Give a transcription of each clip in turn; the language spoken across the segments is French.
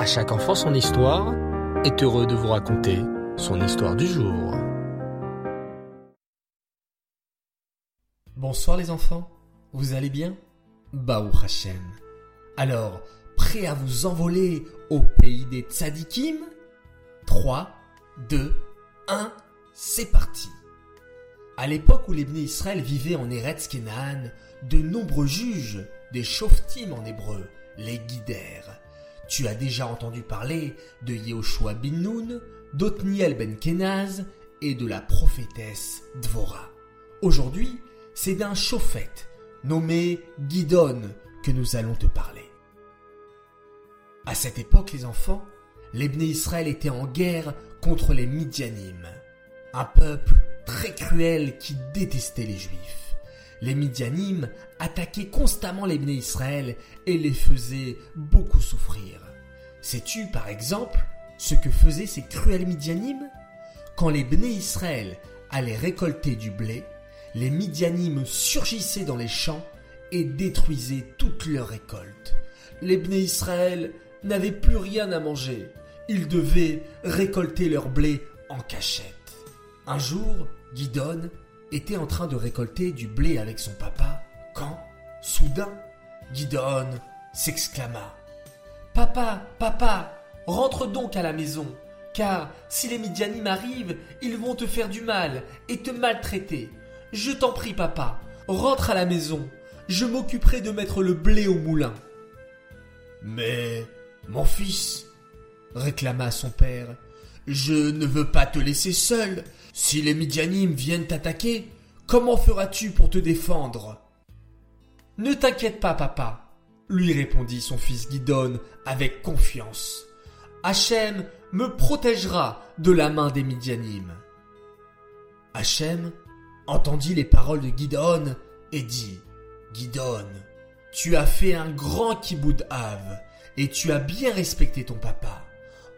À chaque enfant son histoire est heureux de vous raconter son histoire du jour. Bonsoir les enfants, vous allez bien? Baou Hashem. Alors, prêt à vous envoler au pays des tzadikim? 3, 2, 1, c'est parti À l'époque où les Israël vivaient en Eretz Kenan, de nombreux juges, des shoftim en hébreu, les guidèrent. Tu as déjà entendu parler de Yehoshua bin Nun, d'Otniel ben Kenaz et de la prophétesse Dvorah. Aujourd'hui, c'est d'un chauffette nommé Gidon que nous allons te parler. À cette époque, les enfants, les Bnei Israël étaient en guerre contre les Midianim, un peuple très cruel qui détestait les Juifs. Les Midianim attaquaient constamment les Bnei Israël et les faisaient beaucoup souffrir. Sais-tu, par exemple, ce que faisaient ces cruels Midianim Quand les Bnei Israël allaient récolter du blé, les Midianim surgissaient dans les champs et détruisaient toute leur récolte. Les Bnei Israël n'avaient plus rien à manger. Ils devaient récolter leur blé en cachette. Un jour, Guidon était en train de récolter du blé avec son papa quand, soudain, Guidon s'exclama Papa, papa, rentre donc à la maison, car si les Midianim arrivent, ils vont te faire du mal et te maltraiter. Je t'en prie, papa, rentre à la maison, je m'occuperai de mettre le blé au moulin. Mais, mon fils, réclama son père, je ne veux pas te laisser seul. Si les Midianim viennent t'attaquer, comment feras-tu pour te défendre? Ne t'inquiète pas, papa, lui répondit son fils Guidon avec confiance. Hachem me protégera de la main des Midianim. Hachem entendit les paroles de Guidon et dit Guidon, tu as fait un grand kiboud Av et tu as bien respecté ton papa.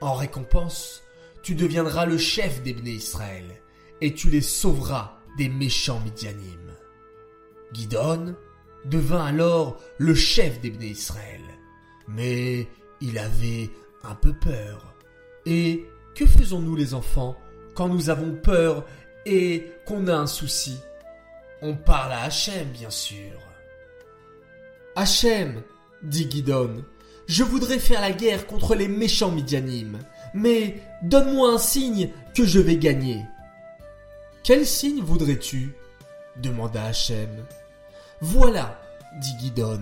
En récompense, tu deviendras le chef des Israël et tu les sauveras des méchants Midianim. Guidon devint alors le chef des Israël. Mais il avait un peu peur. Et que faisons-nous les enfants quand nous avons peur et qu'on a un souci? On parle à Hachem, bien sûr. Hachem, dit Guidon, je voudrais faire la guerre contre les méchants Midianim, mais donne-moi un signe que je vais gagner. Quel signe voudrais-tu? demanda Hachem. Voilà, dit Guidon,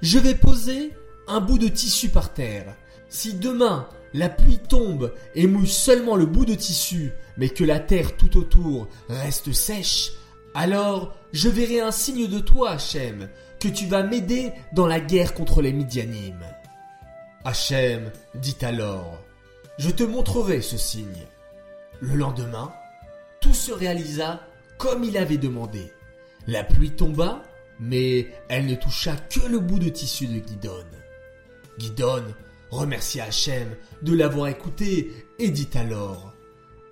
je vais poser un bout de tissu par terre. Si demain la pluie tombe et mouille seulement le bout de tissu, mais que la terre tout autour reste sèche, alors je verrai un signe de toi, Hachem, que tu vas m'aider dans la guerre contre les Midianim. Hachem dit alors, je te montrerai ce signe. Le lendemain, se réalisa comme il avait demandé. La pluie tomba mais elle ne toucha que le bout de tissu de Guidon. Guidon remercia Hachem de l'avoir écouté et dit alors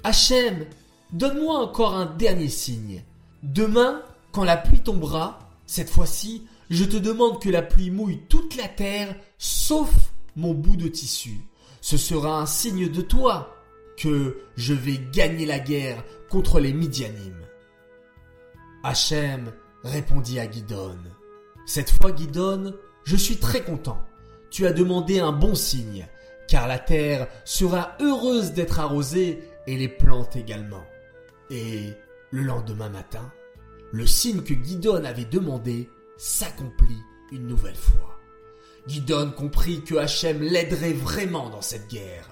Hachem, donne-moi encore un dernier signe. Demain, quand la pluie tombera, cette fois-ci, je te demande que la pluie mouille toute la terre sauf mon bout de tissu. Ce sera un signe de toi que je vais gagner la guerre contre les Midianim. Hachem répondit à Guidon. Cette fois, Guidon, je suis très content. Tu as demandé un bon signe, car la terre sera heureuse d'être arrosée et les plantes également. Et le lendemain matin, le signe que Guidon avait demandé s'accomplit une nouvelle fois. Guidon comprit que Hachem l'aiderait vraiment dans cette guerre.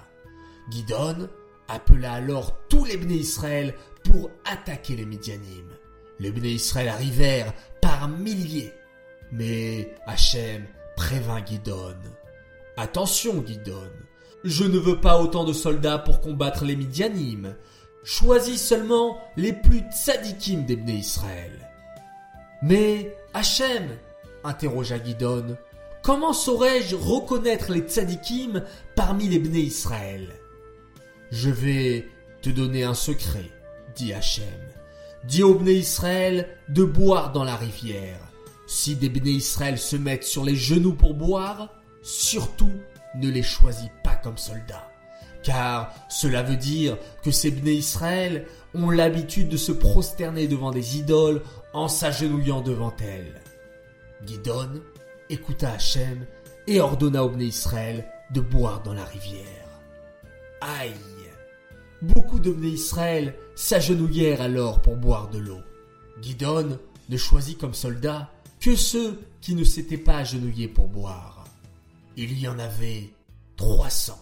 Guidon appela alors tous les Bnei Israël pour attaquer les Midianim. Les Bnei Israël arrivèrent par milliers. Mais Hachem prévint Guidon. Attention, Guidon. Je ne veux pas autant de soldats pour combattre les Midianim. Choisis seulement les plus tzadikim des Bnei Israël. Mais, Hachem, interrogea Guidon, comment saurais-je reconnaître les tzadikim parmi les Bnei Israël Je vais te donner un secret, dit Hachem. Dis aux Bné Israël de boire dans la rivière. Si des Bné Israël se mettent sur les genoux pour boire, surtout ne les choisis pas comme soldats. Car cela veut dire que ces Bné Israël ont l'habitude de se prosterner devant des idoles en s'agenouillant devant elles. Gidon écouta Hachem et ordonna aux Bné Israël de boire dans la rivière. Aïe Beaucoup de Israël s'agenouillèrent alors pour boire de l'eau. Gidon ne choisit comme soldats que ceux qui ne s'étaient pas agenouillés pour boire. Il y en avait 300.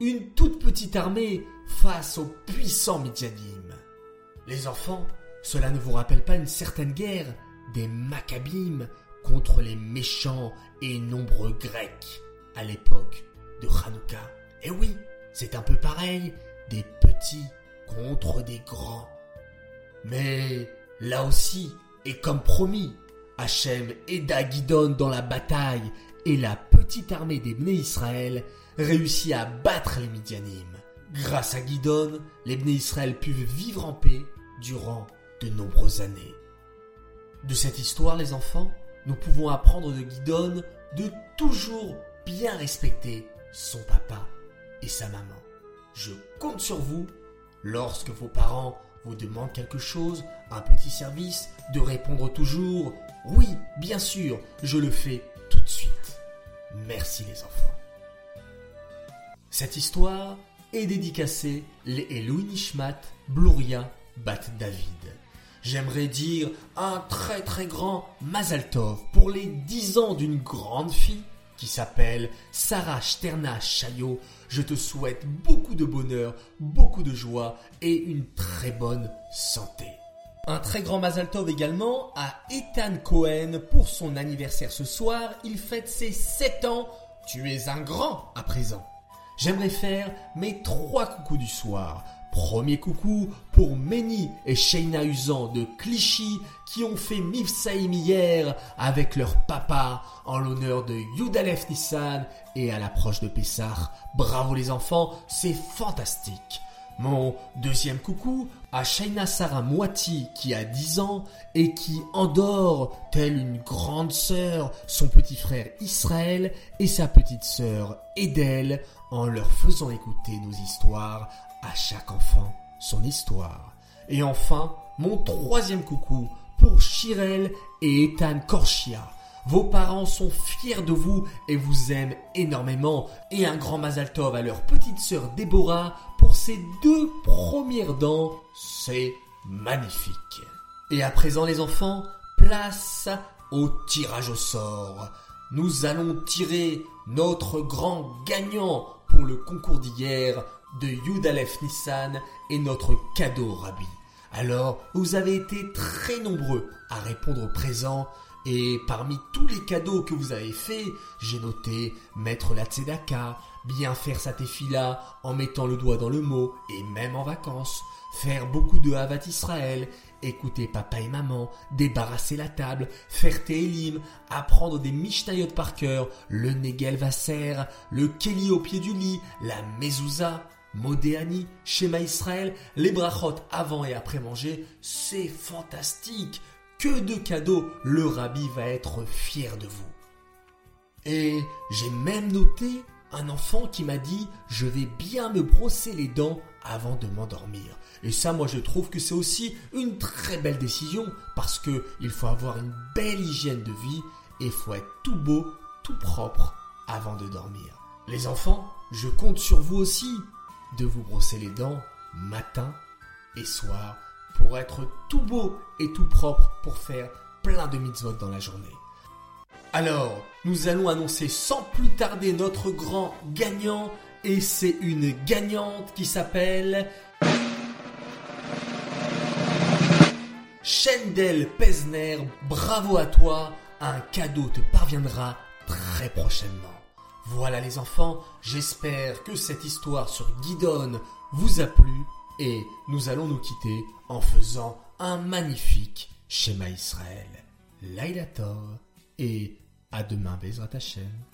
Une toute petite armée face aux puissants Midianim. Les enfants, cela ne vous rappelle pas une certaine guerre des Maccabim contre les méchants et nombreux Grecs à l'époque de Hanouka Eh oui, c'est un peu pareil, des contre des grands. Mais là aussi, et comme promis, Hachem aida Gidon dans la bataille et la petite armée des Bné Israël réussit à battre les Midianim. Grâce à Gidon, les Bné Israël purent vivre en paix durant de nombreuses années. De cette histoire, les enfants, nous pouvons apprendre de Gidon de toujours bien respecter son papa et sa maman. Je compte sur vous lorsque vos parents vous demandent quelque chose, un petit service, de répondre toujours oui, bien sûr, je le fais tout de suite. Merci les enfants. Cette histoire est dédicacée les Nishmat Bluria Bat David. J'aimerais dire un très très grand Mazal Tov pour les 10 ans d'une grande fille s'appelle Sarah Sterna Chayo. Je te souhaite beaucoup de bonheur, beaucoup de joie et une très bonne santé. Un très grand Mazal Tov également à Ethan Cohen pour son anniversaire ce soir. Il fête ses 7 ans. Tu es un grand à présent. J'aimerais faire mes trois coucous du soir. Premier coucou pour Meni et Sheina Usan de Clichy qui ont fait Mifsaïm hier avec leur papa en l'honneur de Yudalef Nissan et à l'approche de Pessah. Bravo les enfants, c'est fantastique. Mon deuxième coucou à Shaina Sarah Moiti qui a 10 ans et qui endort, telle une grande sœur, son petit frère Israël et sa petite sœur Edel en leur faisant écouter nos histoires chaque enfant son histoire. Et enfin, mon troisième coucou pour Shirel et Ethan Korshia vos parents sont fiers de vous et vous aiment énormément. Et un grand Mazal Tov à leur petite sœur Déborah pour ses deux premières dents. C'est magnifique. Et à présent les enfants, place au tirage au sort. Nous allons tirer notre grand gagnant le concours d'hier de Yudalef Nissan et notre cadeau Rabbi. Alors, vous avez été très nombreux à répondre présent et parmi tous les cadeaux que vous avez faits, j'ai noté mettre la tzedaka, bien faire sa tefila en mettant le doigt dans le mot et même en vacances, faire beaucoup de Havat Israël, écouter papa et maman, débarrasser la table, faire Télim, apprendre des Mishnayot par cœur, le Negel Vasser, le Keli au pied du lit, la Mezouza, Modéani, Shema Israël, les brachot avant et après manger, c'est fantastique. Que de cadeaux, le rabbi va être fier de vous. Et j'ai même noté un enfant qui m'a dit je vais bien me brosser les dents avant de m'endormir. Et ça, moi, je trouve que c'est aussi une très belle décision parce que il faut avoir une belle hygiène de vie et il faut être tout beau, tout propre avant de dormir. Les enfants, je compte sur vous aussi de vous brosser les dents matin et soir pour être tout beau et tout propre pour faire plein de mitzvot dans la journée. Alors, nous allons annoncer sans plus tarder notre grand gagnant et c'est une gagnante qui s'appelle Shendel Pesner. Bravo à toi, un cadeau te parviendra très prochainement. Voilà les enfants, j'espère que cette histoire sur Guidon vous a plu et nous allons nous quitter en faisant un magnifique schéma Israël. Laila et à demain Bezrat Hashem.